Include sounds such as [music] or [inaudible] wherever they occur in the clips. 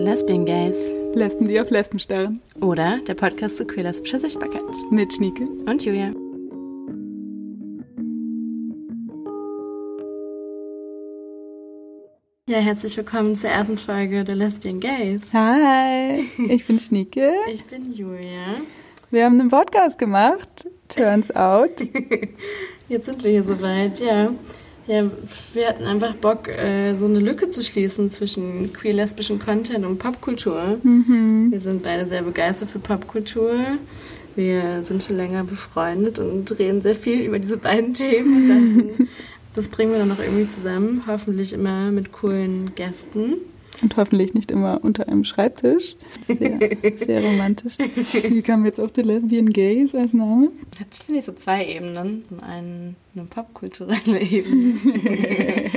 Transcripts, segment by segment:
The Lesbian Gays. Lesben, die auf Lesben starren. Oder der Podcast zu queer-lesbischer Sichtbarkeit. Mit Schnieke. Und Julia. Ja, herzlich willkommen zur ersten Folge der Lesbian Gays. Hi, [laughs] ich bin Schnieke. Ich bin Julia. Wir haben einen Podcast gemacht. Turns out. [laughs] Jetzt sind wir hier soweit, ja. Ja, wir hatten einfach Bock, äh, so eine Lücke zu schließen zwischen queer-lesbischen Content und Popkultur. Mhm. Wir sind beide sehr begeistert für Popkultur. Wir sind schon länger befreundet und reden sehr viel über diese beiden Themen und dachten, [laughs] das bringen wir dann noch irgendwie zusammen. Hoffentlich immer mit coolen Gästen. Und hoffentlich nicht immer unter einem Schreibtisch. Sehr, sehr romantisch. Wie kam jetzt auf die Lesbian Gays als Name? Hat, finde ich, so zwei Ebenen. Einen eine popkulturelle [laughs] Ebene. [laughs]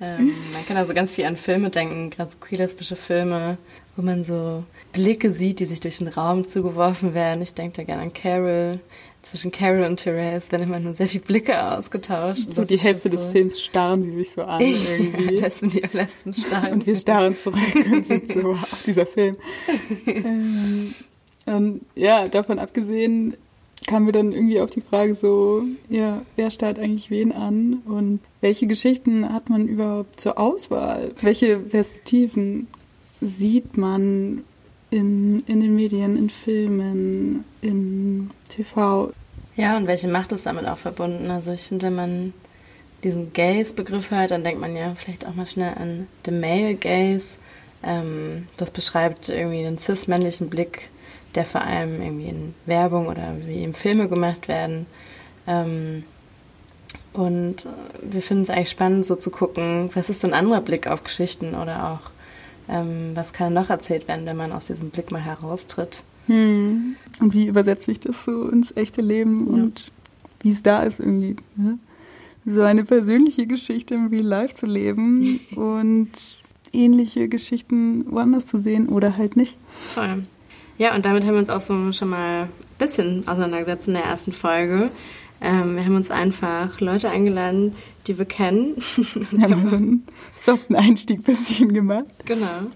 ähm, man kann also ganz viel an Filme denken, gerade so queer-lesbische Filme, wo man so Blicke sieht, die sich durch den Raum zugeworfen werden. Ich denke da gerne an Carol. Zwischen Carol und Therese werden immer nur sehr viele Blicke ausgetauscht. So die Hälfte des Films starren sie sich so an [laughs] irgendwie. Ja, Lesben, die auf Lesben starren. Und wir starren zurück und sind so, [laughs] wow, dieser Film. ähm, und ja, davon abgesehen kamen wir dann irgendwie auf die Frage so, ja, wer starrt eigentlich wen an und welche Geschichten hat man überhaupt zur Auswahl? Welche Perspektiven sieht man in, in den Medien, in Filmen, in TV? Ja, und welche Macht ist damit auch verbunden? Also ich finde, wenn man diesen Gaze-Begriff hört, dann denkt man ja vielleicht auch mal schnell an the male Gaze. Ähm, das beschreibt irgendwie einen cis-männlichen Blick, der vor allem irgendwie in Werbung oder wie im Filme gemacht werden. Ähm, und wir finden es eigentlich spannend, so zu gucken, was ist ein anderer Blick auf Geschichten oder auch, ähm, was kann noch erzählt werden, wenn man aus diesem Blick mal heraustritt. Hm. Und wie übersetze ich das so ins echte Leben Ja. und wie es da ist irgendwie, ne? so eine persönliche Geschichte im Real Life zu leben [laughs] und ähnliche Geschichten woanders zu sehen oder halt nicht. Voll. Ja, und damit haben wir uns auch so schon mal ein bisschen auseinandergesetzt in der ersten Folge. Ähm, wir haben uns einfach Leute eingeladen, die wir kennen. [laughs] Wir haben so einen soften Einstieg bisschen gemacht. genau.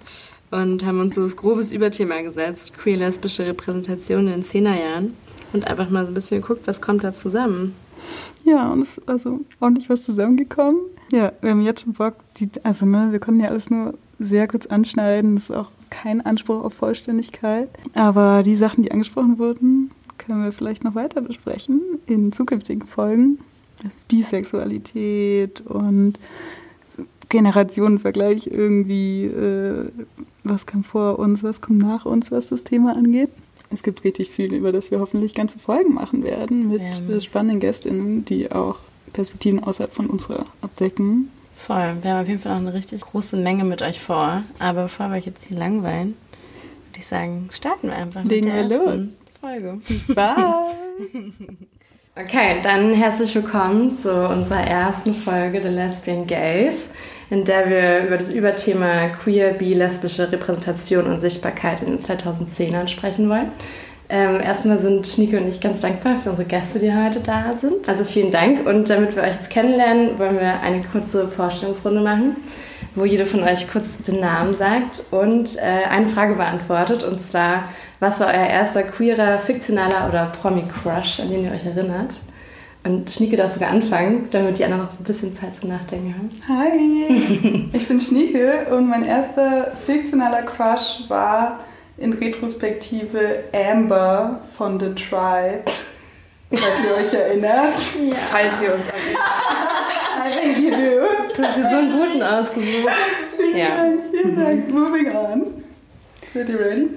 Und haben uns so das grobes Überthema gesetzt, queer-lesbische Repräsentation in den 10er Jahren. Und einfach mal so ein bisschen geguckt, was kommt da zusammen. Ja, und es ist also ordentlich was zusammengekommen. Ja, wir haben jetzt schon Bock, die, also ne, wir konnten ja alles nur sehr kurz anschneiden. Das ist auch kein Anspruch auf Vollständigkeit. Aber die Sachen, die angesprochen wurden, können wir vielleicht noch weiter besprechen in zukünftigen Folgen. Bisexualität und Generationenvergleich irgendwie, äh, was kam vor uns, was kommt nach uns, was das Thema angeht. Es gibt richtig viel, über das wir hoffentlich ganze Folgen machen werden mit Ja. äh, spannenden Gästinnen, die auch Perspektiven außerhalb von unserer abdecken. Voll. Wir haben auf jeden Fall auch eine richtig große Menge mit euch vor. Aber bevor wir euch jetzt hier langweilen, würde ich sagen, starten wir einfach Legen wir ersten Folge. Bye! Okay, dann herzlich willkommen zu unserer ersten Folge der Lesbian Gays, in der wir über das Überthema queer, bi, lesbische Repräsentation und Sichtbarkeit in den 2010ern sprechen wollen. Ähm, erstmal sind Schnieke und ich ganz dankbar für unsere Gäste, die heute da sind. Also vielen Dank und damit wir euch jetzt kennenlernen, wollen wir eine kurze Vorstellungsrunde machen, wo jede von euch kurz den Namen sagt und äh, eine Frage beantwortet und zwar, was war euer erster queerer, fiktionaler oder Promi-Crush, an den ihr euch erinnert? Und Schnieke darf sogar anfangen, damit die anderen noch so ein bisschen Zeit zum Nachdenken haben. Hi! Ich bin Schnieke und mein erster fiktionaler Crush war in Retrospektive Amber von The Tribe. Falls ihr euch erinnert. Falls wir uns an I think you do. Du hast dir so einen guten ausgesucht. Vielen Ja. Dank, vielen Dank. Moving on. Seid ihr ready?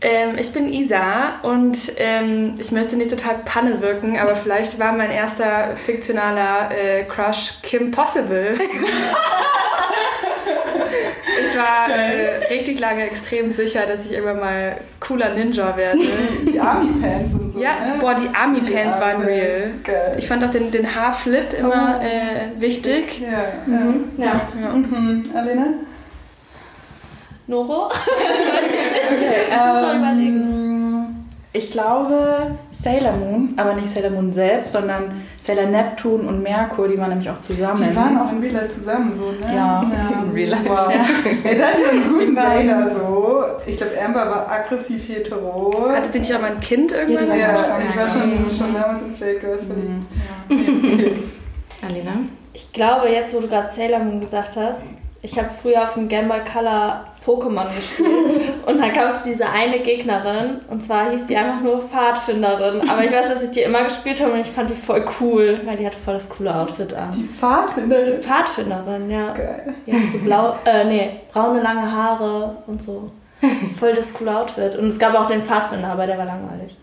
ähm, Ich bin Isa und ähm, ich möchte nicht total Panne wirken, aber vielleicht war mein erster fiktionaler äh, Crush Kim Possible. [laughs] ich war äh, richtig lange extrem sicher, dass ich irgendwann mal cooler Ninja werde. Die Army Pants und so. Ja, ne? boah, die Army Die Pants waren Army real. Geil. Ich fand auch den, den Haarflip immer Oh. äh, wichtig. ja, ja. Ja. Ja. Mhm. Alena? Noro? Okay, muss man ähm, Ich glaube Sailor Moon, aber nicht Sailor Moon selbst, sondern Sailor Neptun und Merkur, die waren nämlich auch zusammen. Die waren auch in Real Life zusammen so, ne? Ja, [laughs] in Real Life. Wow. Ja. Ja, da einen guten. [laughs] Raider so. Ich glaube, Amber war aggressiv hetero. Hatte sie nicht auch mal ein Kind irgendwann? Ja, die ja, ich war schon, schon damals in Straight Girls verliebt. Mhm. Alina? Ich glaube, jetzt wo du gerade Sailor Moon gesagt hast, ich habe früher auf dem Game Boy Color Pokémon gespielt [laughs] und dann gab es diese eine Gegnerin und zwar hieß die einfach nur Pfadfinderin. Aber ich weiß, dass ich die immer gespielt habe und ich fand die voll cool, weil die hatte voll das coole Outfit an. Die Pfadfinderin. Pfadfinderin, ja. Geil. Die hatte so blau, äh, nee, braune lange Haare und so. Voll das coole Outfit. Und es gab auch den Pfadfinder, aber der war langweilig.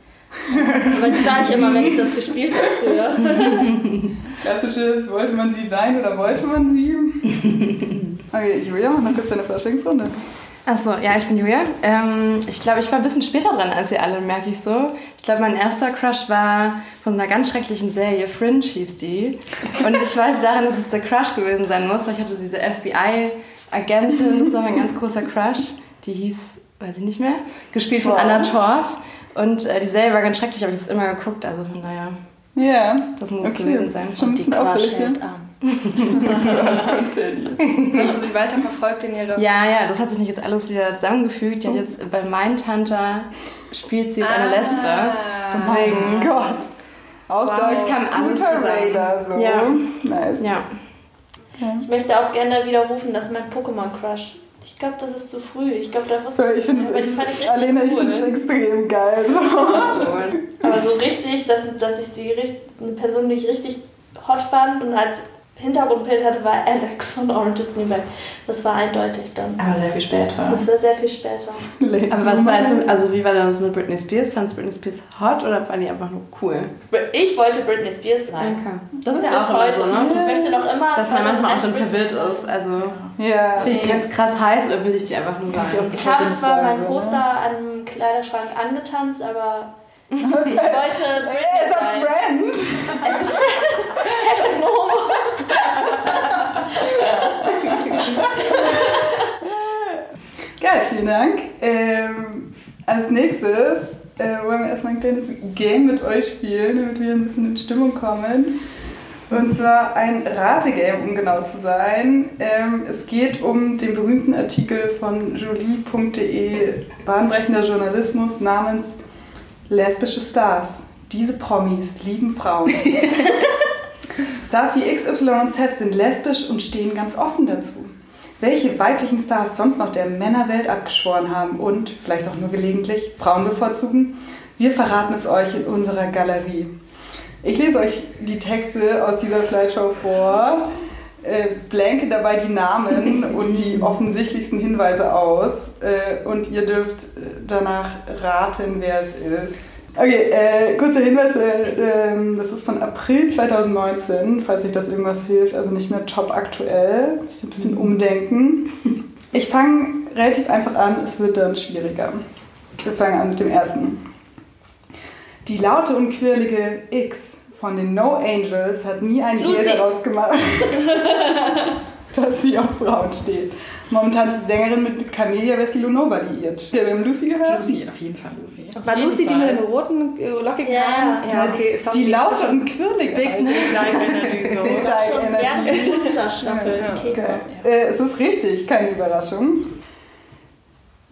Aber die war ich immer, wenn ich das gespielt habe früher. [laughs] Klassisches, wollte man sie sein oder wollte man sie? [laughs] Okay, Julia, mach noch kurz deine Vorstellungsrunde. Achso, ja, ich bin Julia. Ähm, ich glaube, ich war ein bisschen später dran als ihr alle, merke ich so. Ich glaube, mein erster Crush war von so einer ganz schrecklichen Serie, Fringe hieß die. Und ich weiß daran, dass es der Crush gewesen sein muss, weil ich hatte diese FBI-Agentin, das war mein ganz großer Crush. Die hieß, weiß ich nicht mehr, gespielt von Wow. Anna Torf. Und äh, die Serie war ganz schrecklich, aber ich habe es immer geguckt, also von daher, Ja. das muss es Okay. gewesen sein. Das ist schon ein Die Crush hält an. [laughs] Hast du sie weiter verfolgt in ihrer... Ja, ja, das hat sich nicht jetzt alles wieder zusammengefügt. Ja, jetzt bei Mindhunter spielt sie jetzt eine Lesbe. Ah. Deswegen. Oh Gott. Auch Wow, da ich kam alles guter. Raider so. Ja. Nice. Ja. Ich möchte auch gerne widerrufen, dass mein Pokémon-Crush. Ich glaube, das ist zu früh. Ich glaube, da wusste ich finde aber die fand ich es richtig Alena, ich finde es extrem geil. So. [laughs] Aber so richtig, dass, dass ich die eine Person, die ich richtig hot fand und als Hintergrundbild hatte, war Alex von Orange is the New Black. Das war eindeutig dann. Aber sehr viel später. Das war sehr viel später. [laughs] Aber was war jetzt, also wie war das mit Britney Spears? Fandest du Britney Spears hot oder war die einfach nur cool? Ich wollte Britney Spears sein. Okay. Das ist ja auch heute. so, ne? Ich Das, möchte noch immer. dass man manchmal auch dann 2001 verwirrt ist. Also, Ja. finde ich die jetzt krass heiß oder will ich die einfach nur ich sein? nicht Ich habe zwar mein sagen, Poster ne? an einem Kleiderschrank angetanzt, aber [laughs] ich wollte Britney Er ist a sein. friend. [laughs] Hashtag no homo. [laughs] Geil, vielen Dank. Ähm, als nächstes äh, wollen wir erstmal ein kleines Game mit euch spielen, damit wir ein bisschen in Stimmung kommen. Und zwar ein Rategame, um genau zu sein. Ähm, es geht um den berühmten Artikel von jolie.de, bahnbrechender Journalismus namens Lesbische Stars. Diese Promis lieben Frauen. [laughs] Stars wie X, Y und Z sind lesbisch und stehen ganz offen dazu. Welche weiblichen Stars sonst noch der Männerwelt abgeschworen haben und, vielleicht auch nur gelegentlich, Frauen bevorzugen, wir verraten es euch in unserer Galerie. Ich lese euch die Texte aus dieser Slideshow vor, äh, blanke dabei die Namen und die offensichtlichsten Hinweise aus äh, und ihr dürft äh, danach raten, wer es ist. Okay, äh, kurzer Hinweis, äh, ähm, das ist von April 2019, falls euch das irgendwas hilft, also nicht mehr top aktuell, ein bisschen umdenken. Ich fange relativ einfach an, es wird dann schwieriger. Wir fangen an mit dem ersten. Die laute und quirlige X von den No Angels hat nie ein Lucy. daraus gemacht, [laughs] dass sie auf Frauen steht. Momentan ist die Sängerin mit Camelia Vessilonova liiert. Ja, wir haben Lucy gehört. Lucy, auf jeden Fall Lucy. War jeden Lucy die Fall. mit den roten, äh, lockigen Ja, Haaren? ja. Ja, okay. sorry. Die laute und quirlige. Big. Live Energy so. Big Schon Energy. Loser-Staffel. Ja. Okay. Äh, es ist richtig, keine Überraschung.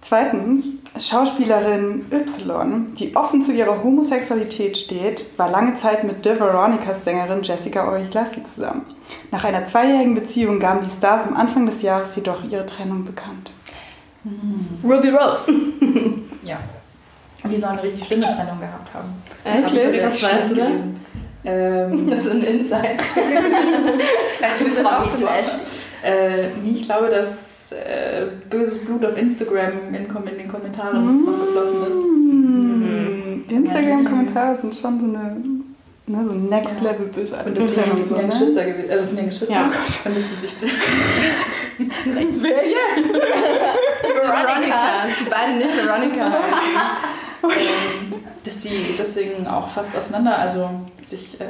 Zweitens, Schauspielerin Y, die offen zu ihrer Homosexualität steht, war lange Zeit mit The Veronicas Sängerin Jessica Origlassi zusammen. Nach einer zweijährigen Beziehung gaben die Stars am Anfang des Jahres jedoch ihre Trennung bekannt. Ruby Rose. [laughs] Ja. Und die sollen eine richtig schlimme Trennung gehabt haben. Echt? Was weißt du da? gelesen. Ähm, [laughs] Das sind Insights. Also, wir sind auch zum Flash. äh, nee, ich glaube, dass äh, böses Blut auf Instagram in, in den Kommentaren noch geflossen ist. Hm. Instagram-Kommentare sind schon so eine ne, so Next. Level bösartig. Und das sind ja, die sind ja Geschwister gewesen. Äh, das sind ja Geschwister. Ja. Oh Gott, und dass die sich [laughs] Wer jetzt? [laughs] Veronica. Die beiden nicht Veronica [laughs] heißen. ähm, dass die deswegen auch fast auseinander, also sich, äh,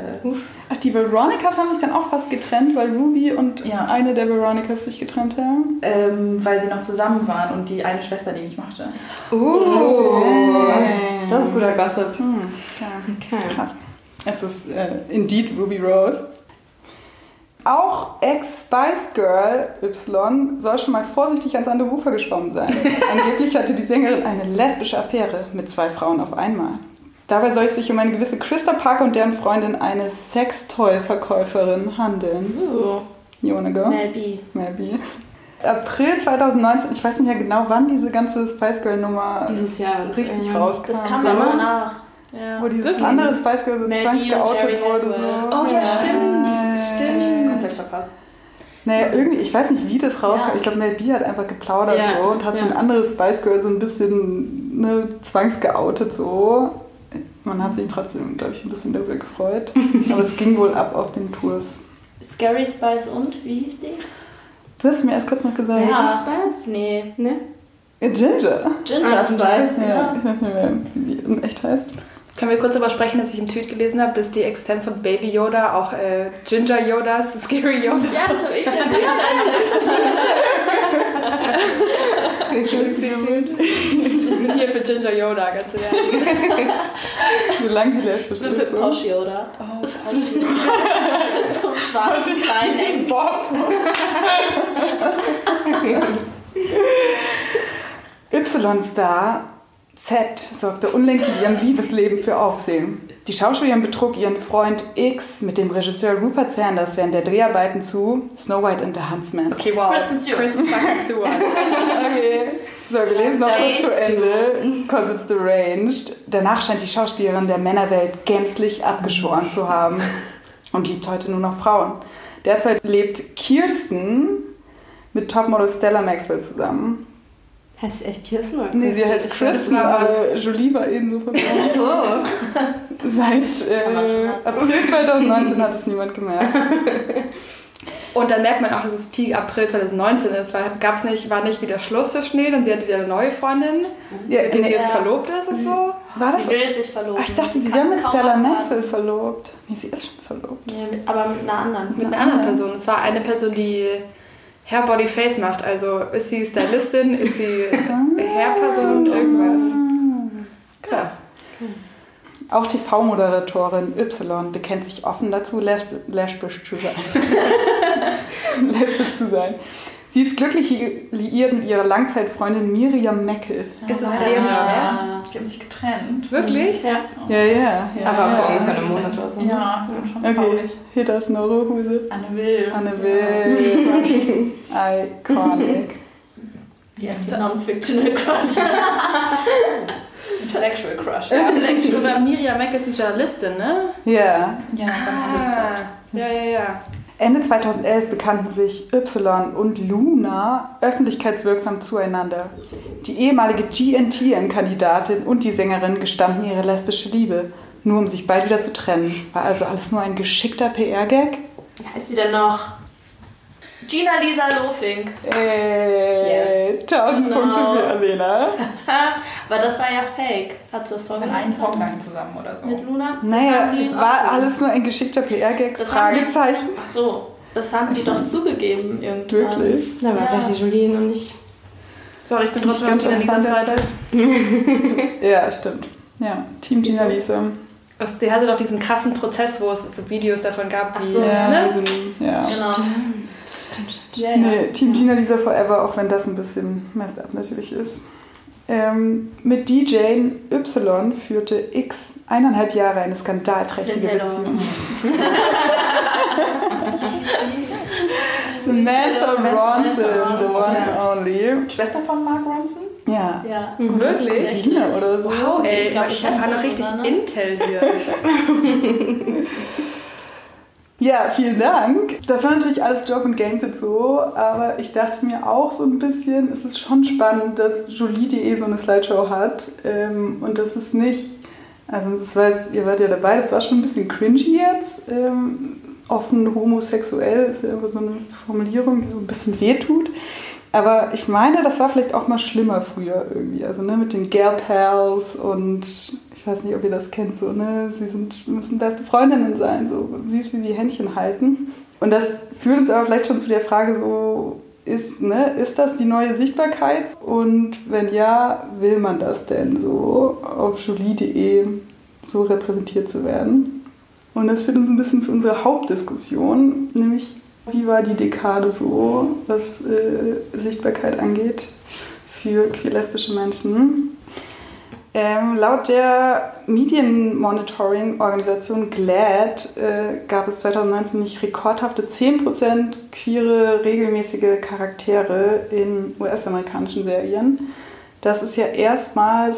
Ach, die Veronicas haben sich dann auch fast getrennt, weil Ruby und Ja. eine der Veronicas sich getrennt haben. ähm, weil sie noch zusammen waren und die eine Schwester die nicht mochte. Uh. Damn. Das ist guter Gossip. Hm, ja. Okay. Krass. Es ist äh, indeed Ruby Rose. Auch Ex-Spice Girl Y soll schon mal vorsichtig ans andere Ufer geschwommen sein. [laughs] Angeblich hatte die Sängerin eine lesbische Affäre mit zwei Frauen auf einmal. Dabei soll es sich um eine gewisse Christa Parker und deren Freundin, eine Sextoy-Verkäuferin, handeln. Uh. You wanna go? Mel B. Maybe. April 2019, ich weiß nicht mehr genau, wann diese ganze Spice Girl Nummer Dieses Jahr. richtig rauskam. Das kam Sommer? danach. Ja. Wo dieses Wirklich? andere Spice Girl so zwangsgeoutet wurde. So. Oh ja, stimmt. Ja. Stimmt. Komplett verpasst. Naja, irgendwie, ich weiß nicht, wie das rauskam. Ja. Ich glaube, Mel B hat einfach geplaudert Ja, so und hat so ja. ein anderes Spice Girl so ein bisschen ne, zwangsgeoutet so. Man hat sich trotzdem, glaube ich, ein bisschen darüber gefreut. [laughs] Aber es ging wohl ab auf den Tours. Scary Spice und, wie hieß die? Du hast mir erst kurz noch gesagt. Ja. Spice? Nee, Ne? Ginger. Ginger Ah, Spice, Ja, ja. ich weiß nicht mehr, wie sie in echt heißt. Können wir kurz darüber sprechen, dass ich einen Tweet gelesen habe, dass die Existenz von Baby Yoda auch äh, Ginger Yodas, [laughs] Scary Yoda. Ja, das habe ich dann Ich bin hier für Ginger Yoda, ganz Ernst. [laughs] Solange sie lesbisch Ich bin für ist. Posh Yoda. Oh, So einen schwarzen kleinen Eck. Y-Star Z sorgte unlängst in ihrem Liebesleben für Aufsehen. Die Schauspielerin betrug ihren Freund X mit dem Regisseur Rupert Sanders während der Dreharbeiten zu Snow White and the Huntsman. Okay, wow. Kristen Stewart. Kristen fucking Stewart. [laughs] Okay. So, wir lesen noch kurz zu. Ende, because it's deranged. Danach scheint die Schauspielerin der Männerwelt gänzlich abgeschworen zu haben und liebt heute nur noch Frauen. Derzeit lebt Kirsten mit Topmodel Stella Maxwell zusammen. Heißt sie echt Kirsten oder Nee, sie heißt es aber Jolie war ebenso von [laughs] nicht. So. Seit äh. April 2019 hat es niemand gemerkt. [laughs] Und dann merkt man auch, dass es Peak April 2019 ist, weil gab's nicht, war nicht wieder Schluss zwischen denen und sie hatte wieder eine neue Freundin, Ja, mit der sie nee, jetzt Ja. verlobt ist und so. war das? Sie will sich verloben. Ach, ich dachte, sie wäre mit Stella. Maxwell verlobt. Nee, sie ist schon verlobt. Nee, mit, aber mit einer anderen. Mit einer anderen Person. Und zwar eine Person, die Hair, Body, Face macht. Also ist sie Stylistin, ist sie Hairperson und irgendwas. Krass. Auch TV-Moderatorin Y bekennt sich offen dazu, lesb lesbisch zu sein. [laughs] lesbisch zu sein. Sie ist glücklich liiert mit ihrer Langzeitfreundin Miriam Meckel. Ist es Ja, Miriam ja. Die haben sich getrennt. Wirklich? Ja. Ja, ja. ja Aber vor ja. ungefähr einem Monat oder so. ne? Ja, schon Okay, traurig. hit us, Noro, who is it? Anne Will. Anne Will. [laughs] Iconic. Die erste Non-Fictional Crush. [laughs] Intellectual Crush. Sogar Miriam Meck ist die Journalistin, ne? Ja. Ja. Ah, ja, ja, ja. Ende 2011 bekannten sich Y und Luna öffentlichkeitswirksam zueinander. Die ehemalige GNTM-Kandidatin und die Sängerin gestanden ihre lesbische Liebe, nur um sich bald wieder zu trennen. War also alles nur ein geschickter PR-Gag? Wie heißt sie denn noch? Gina Lisa Lofink. Ey, 1000 Genau. Punkte für Alena. [laughs] Aber das war ja fake. Hat sie das vorher einen Song lang zusammen oder so. Mit Luna? Naja, die es war alles nur ein geschickter PR-Gag? Das haben die- Fragezeichen. Ach so, das haben die doch zugegeben irgendwann. Wirklich? Da war Ja. vielleicht die Julie noch nicht. Sorry, ich bin trotzdem ganz Gina Lisas Seite. Zeit. ja, stimmt. Ja, Team Gina Lisa. Der hatte doch diesen krassen Prozess, wo es so Videos davon gab, Ach wie, so. Ja, ne? also, ja. Genau. Stimmt, stimmt. Ja, ja. Nee, Team Gina Lisa Forever, auch wenn das ein bisschen messed up natürlich ist. Ähm, mit DJ Y führte X eineinhalb Jahre eine skandalträchtige Beziehung. [laughs] Samantha Ronson, the one and only. Schwester von Mark Ronson? Ja. Ja. Wirklich? Cousine oder so. Wow, ey, Ich ich, glaub, ich habe noch richtig ne? Intel hier. [laughs] Ja, vielen Dank. Das war natürlich alles Joke und Games jetzt so, aber ich dachte mir auch so ein bisschen, es ist schon spannend, dass Jolie.de so eine Slideshow hat ähm, und das ist nicht, also das war jetzt, ihr wart ja dabei, das war schon ein bisschen cringy jetzt. Ähm, offen homosexuell ist ja immer so eine Formulierung, die so ein bisschen wehtut. Aber ich meine, das war vielleicht auch mal schlimmer früher irgendwie. Also ne, mit den Girl Pals und ich weiß nicht, ob ihr das kennt, so, ne? Sie sind, müssen beste Freundinnen sein, so süß wie sie Händchen halten. Und das führt uns aber vielleicht schon zu der Frage so, ist, ne, ist das die neue Sichtbarkeit? Und wenn ja, will man das denn so auf jolie.de so repräsentiert zu werden? Und das führt uns ein bisschen zu unserer Hauptdiskussion, nämlich wie war die Dekade so, was äh, Sichtbarkeit angeht für queer-lesbische Menschen? Ähm, laut der Medienmonitoring-Organisation GLAD äh, gab es 2019 nicht rekordhafte 10% queere regelmäßige Charaktere in US-amerikanischen Serien. Das ist ja erstmals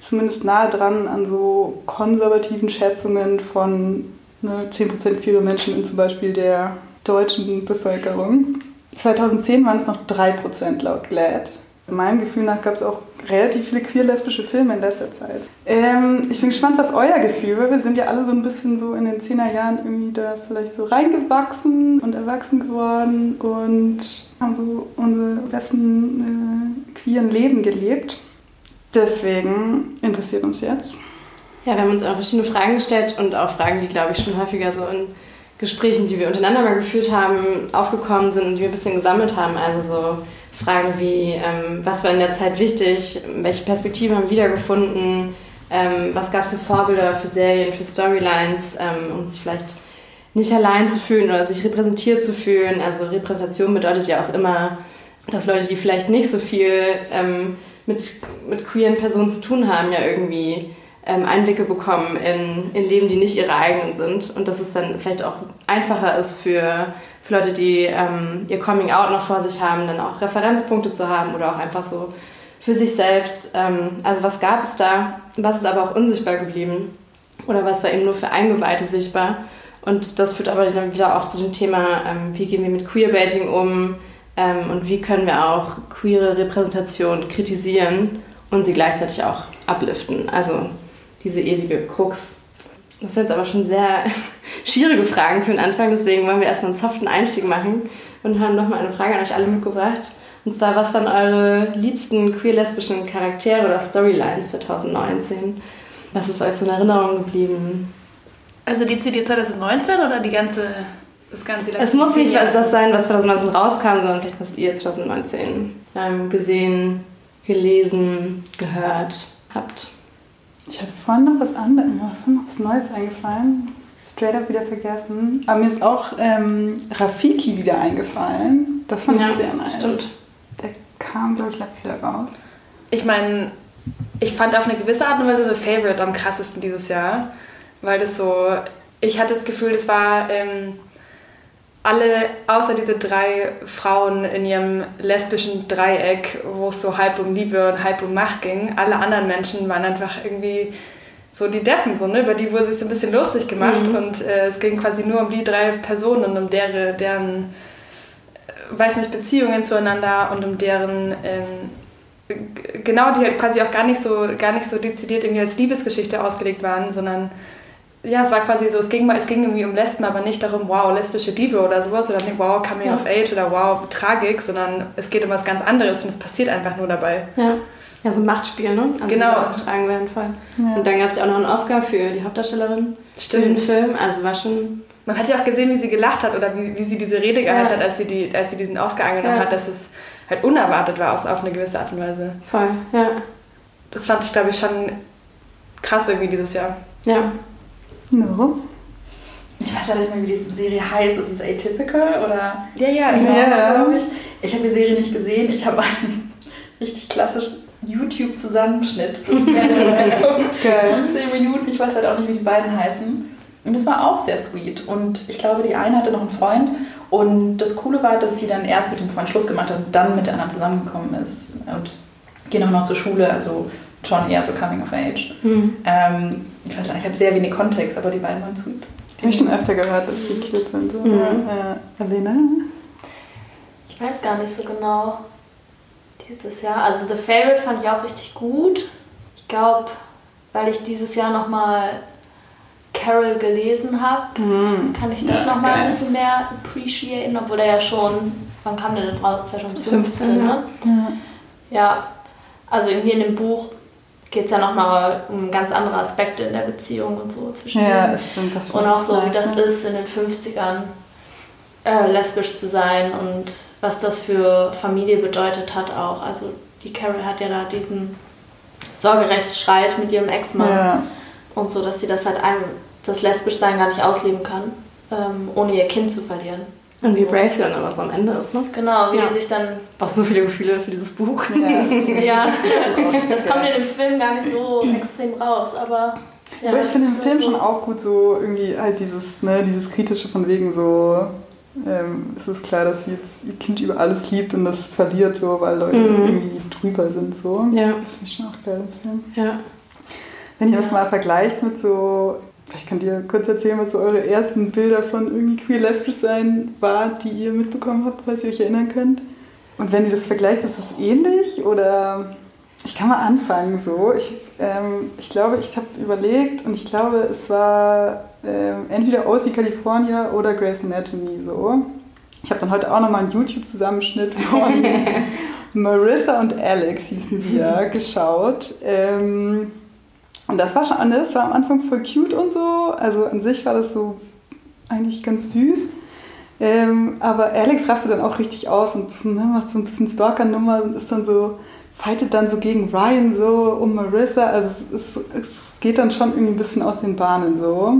zumindest nahe dran an so konservativen Schätzungen von ne, 10% queere Menschen in zum Beispiel der deutschen Bevölkerung. 2010 waren es noch 3% laut GLAD. Meinem Gefühl nach gab es auch relativ viele queer-lesbische Filme in letzter Zeit. Ähm, ich bin gespannt, was euer Gefühl war. Wir sind ja alle so ein bisschen so in den 10er Jahren irgendwie da vielleicht so reingewachsen und erwachsen geworden und haben so unsere besten äh, queeren Leben gelebt. Deswegen interessiert uns jetzt. Ja, wir haben uns auch verschiedene Fragen gestellt und auch Fragen, die, glaube ich, schon häufiger so in Gesprächen, die wir untereinander mal geführt haben, aufgekommen sind und die wir ein bisschen gesammelt haben. Also so Fragen wie, ähm, was war in der Zeit wichtig, welche Perspektiven haben wir wiedergefunden, ähm, was gab es für Vorbilder für Serien, für Storylines, ähm, um sich vielleicht nicht allein zu fühlen oder sich repräsentiert zu fühlen. Also Repräsentation bedeutet ja auch immer, dass Leute, die vielleicht nicht so viel ähm, mit, mit queeren Personen zu tun haben, ja irgendwie ähm, Einblicke bekommen in, in Leben, die nicht ihre eigenen sind. Und dass es dann vielleicht auch einfacher ist für für Leute, die ähm, ihr Coming Out noch vor sich haben, dann auch Referenzpunkte zu haben oder auch einfach so für sich selbst. Ähm, also was gab es da? Was ist aber auch unsichtbar geblieben? Oder was war eben nur für Eingeweihte sichtbar? Und das führt aber dann wieder auch zu dem Thema, ähm, wie gehen wir mit Queerbaiting um ähm, und wie können wir auch queere Repräsentation kritisieren und sie gleichzeitig auch upliften. Also diese ewige Krux das sind jetzt aber schon sehr [laughs] schwierige Fragen für den Anfang, deswegen wollen wir erstmal einen soften Einstieg machen und haben nochmal eine Frage an euch alle mitgebracht. Und zwar, was waren eure liebsten queer-lesbischen Charaktere oder Storylines 2019? Was ist euch so in Erinnerung geblieben? Also die CD 2019 oder die ganze, das ganze Es muss nicht das sein, was 2019 rauskam, sondern vielleicht was ihr 2019 ähm, gesehen, gelesen, gehört habt. Ich hatte vorhin noch was anderes, mir noch was Neues eingefallen. Straight up wieder vergessen. Aber mir ist auch ähm, Rafiki wieder eingefallen. Das fand ja, ich sehr nice. Stimmt. Der kam, glaube ich, letztes Jahr raus. Ich meine, ich fand auf eine gewisse Art und Weise The Favorite am krassesten dieses Jahr. Weil das so, ich hatte das Gefühl, das war ähm, alle, außer diese drei Frauen in ihrem lesbischen Dreieck, wo es so halb um Liebe und halb um Macht ging, alle anderen Menschen waren einfach irgendwie so die Deppen, so, ne? über die wurde sich so ein bisschen lustig gemacht mhm. und äh, es ging quasi nur um die drei Personen und um deren, deren äh, weiß nicht, Beziehungen zueinander und um deren ähm, genau, die halt quasi auch gar nicht so, gar nicht so dezidiert irgendwie als Liebesgeschichte ausgelegt waren, sondern ja, es war quasi so, es ging, es ging irgendwie um Lesben, aber nicht darum, wow, lesbische Liebe oder sowas oder nicht, wow, Coming ja. of Age oder wow, Tragik, sondern es geht um was ganz anderes und es passiert einfach nur dabei. Ja. Ja, so ein Machtspiel, ne? Also genau. ausgetragen werden voll. Ja. Und dann gab es ja auch noch einen Oscar für die Hauptdarstellerin Stimmt. für den Film. Also war schon. Man hat ja auch gesehen, wie sie gelacht hat oder wie, wie sie diese Rede gehalten ja. hat, als sie, die, als sie diesen Oscar angenommen ja. hat, dass es halt unerwartet war auf eine gewisse Art und Weise. Voll, ja. Das fand ich, glaube ich, schon krass irgendwie dieses Jahr. Ja. No. Ich weiß leider nicht mehr, wie diese Serie heißt. Ist es Atypical oder? Ja, ja, genau, ja. glaube ich. Ich habe die Serie nicht gesehen. Ich habe einen [laughs] richtig klassischen YouTube-Zusammenschnitt. Das [laughs] okay. 10 Minuten. Ich weiß halt auch nicht, wie die beiden heißen. Und das war auch sehr sweet. Und ich glaube, die eine hatte noch einen Freund. Und das Coole war, dass sie dann erst mit dem Freund Schluss gemacht hat und dann mit der anderen zusammengekommen ist. Und gehen auch noch zur Schule. Also schon eher so Coming of Age. Mhm. Ähm, ich weiß nicht, ich habe sehr wenig Kontext, aber die beiden waren sweet. Habe ich schon öfter gehört, dass die cute sind. So. Mhm. Äh, Alena? Ich weiß gar nicht so genau dieses Jahr. Also The Favorite fand ich auch richtig gut. Ich glaube, weil ich dieses Jahr nochmal Carol gelesen habe, mhm. kann ich das ja, nochmal ein bisschen mehr appreciaten, obwohl er ja schon, wann kam der denn raus? 2015, 15, ne? Ja. ja, also irgendwie in dem Buch geht es ja nochmal um ganz andere Aspekte in der Beziehung und so zwischen Ja, das stimmt. Das und auch so, wie das ist in den 50ern. äh, lesbisch zu sein und was das für Familie bedeutet hat auch. Also die Carol hat ja da diesen Sorgerechtsstreit mit ihrem Ex-Mann Ja. und so, dass sie das halt einem, das Lesbischsein gar nicht ausleben kann, ähm, ohne ihr Kind zu verlieren. Und wie So. brave sie dann aber so am Ende ist, ne? Genau, wie Ja. die sich dann Auch so viele Gefühle für dieses Buch. [laughs] [laughs] Ja, das kommt in dem Film gar nicht so extrem raus, aber. Ja, Aber ich finde im das Film so- schon auch gut so irgendwie halt dieses, ne, dieses kritische von wegen so, ähm, es ist klar, dass sie jetzt ihr Kind über alles liebt und das verliert so, weil Leute Mhm. irgendwie drüber sind so. Ja. Das finde ich schon auch geil im Film. Ja. Wenn ihr das mal vergleicht mit so, vielleicht könnt ihr kurz erzählen, was so eure ersten Bilder von irgendwie queer lesbisch sein war, die ihr mitbekommen habt, falls ihr euch erinnern könnt. Und wenn ihr das vergleicht, ist es ähnlich oder ich kann mal anfangen so. Ich, ähm, ich glaube, ich habe überlegt und ich glaube, es war ähm, entweder OC California oder Grey's Anatomy so. Ich habe dann heute auch nochmal einen YouTube-Zusammenschnitt [laughs] von Marissa und Alex, hießen sie ja, [laughs] geschaut. Ähm, und das war schon, das war am Anfang voll cute und so. Also an sich war das so eigentlich ganz süß. Ähm, aber Alex rastet dann auch richtig aus und ne, macht so ein bisschen Stalker-Nummer und ist dann so, fightet dann so gegen Ryan so um Marissa. Also es, es, es geht dann schon irgendwie ein bisschen aus den Bahnen so.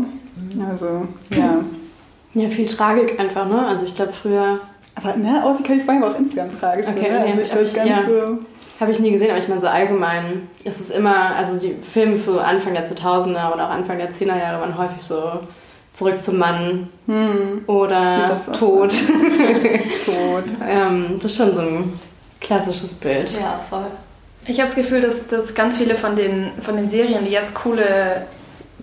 Also, ja. Ja, viel Tragik einfach, ne? Also ich glaube früher Aber ne, außer California war auch insgesamt tragisch. Okay, ne? Also ich weiß ich- nicht ja. so. Habe ich nie gesehen, aber ich meine so allgemein, es ist immer, also die Filme für Anfang der 2000er oder auch Anfang der 10er Jahre waren häufig so zurück zum Mann Hm, oder. Tod. [laughs] tot. ähm, das ist schon so ein klassisches Bild. Ja, voll. Ich habe das Gefühl, dass, dass ganz viele von den, von den Serien, die jetzt coole,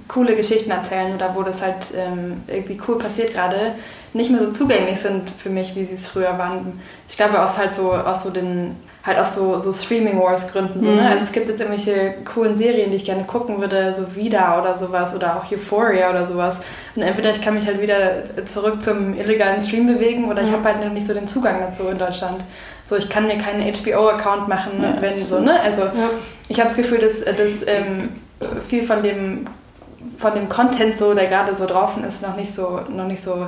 coole Geschichten erzählen oder wo das halt ähm, irgendwie cool passiert gerade, nicht mehr so zugänglich sind für mich, wie sie es früher waren. Ich glaube aus halt so aus so den halt aus so, so Streaming Wars Gründen so, Mhm. ne? Also es gibt jetzt irgendwelche coolen Serien, die ich gerne gucken würde, so Vida oder sowas oder auch Euphoria oder sowas. Und entweder ich kann mich halt wieder zurück zum illegalen Stream bewegen oder ich Ja. habe halt nicht so den Zugang dazu in Deutschland. So, ich kann mir keinen HBO-Account machen, Ja, wenn so, ne? Also Ja. ich habe das Gefühl, dass, dass ähm, viel von dem, von dem Content, so, der gerade so draußen ist, noch nicht so, noch nicht so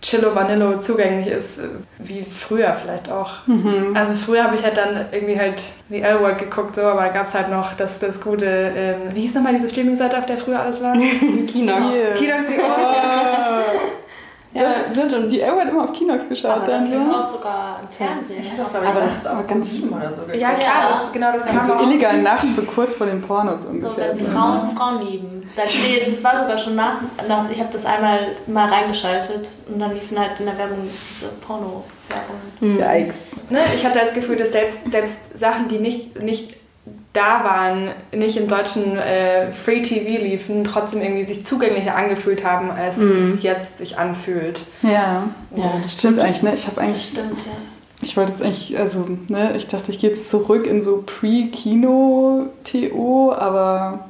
chillo vanillo zugänglich ist, äh, wie früher vielleicht auch. Mhm. Also früher habe ich halt dann irgendwie halt The L-Word geguckt, so, aber da gab es halt noch das, das gute, ähm, wie hieß nochmal diese Streaming-Seite, auf der früher alles war? [laughs] Kinox. Hier. Kinox.de. [laughs] Ja, das, das, die Elwood hat immer auf Kinox geschaut. Aber das dann, lief so. auch sogar im Fernsehen. Ich das, Aber aber das das ist auf ganz Stream oder so. Ja, klar, das, genau, das kam so auch. illegal [laughs] nachts, so kurz vor den Pornos So, ungefähr. wenn Frauen Frauen lieben. Da steht, das war sogar schon nach, nach ich habe das einmal mal reingeschaltet und dann liefen halt in der Werbung diese Porno-Werbung. Yikes. Ne, ich hatte das Gefühl, dass selbst, selbst Sachen, die nicht, nicht da waren, nicht im deutschen äh, Free TV liefen, trotzdem irgendwie sich zugänglicher angefühlt haben, als Mhm. es jetzt sich anfühlt. Ja, Ja, stimmt eigentlich, ne? Ich habe eigentlich, Stimmt, ja. ich wollte jetzt eigentlich, also, ne, ich dachte, ich gehe jetzt zurück in so Pre-Kino-TO, aber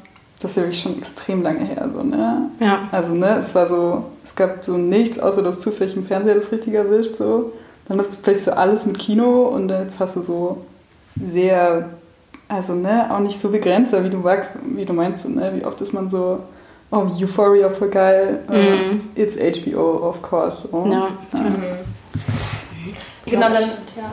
das ist ja wirklich schon extrem lange her, so, ne? Ja. Also, ne, es war so, es gab so nichts, außer du hast zufällig im Fernseher das richtig erwischt, so. Dann hast du plötzlich so alles mit Kino und jetzt hast du so sehr, also, ne, auch nicht so begrenzt, wie du magst, wie du meinst, ne, wie oft ist man so, oh, Euphoria, voll geil, äh, Mhm. it's HBO, of course. So. Ja. Genau, dann,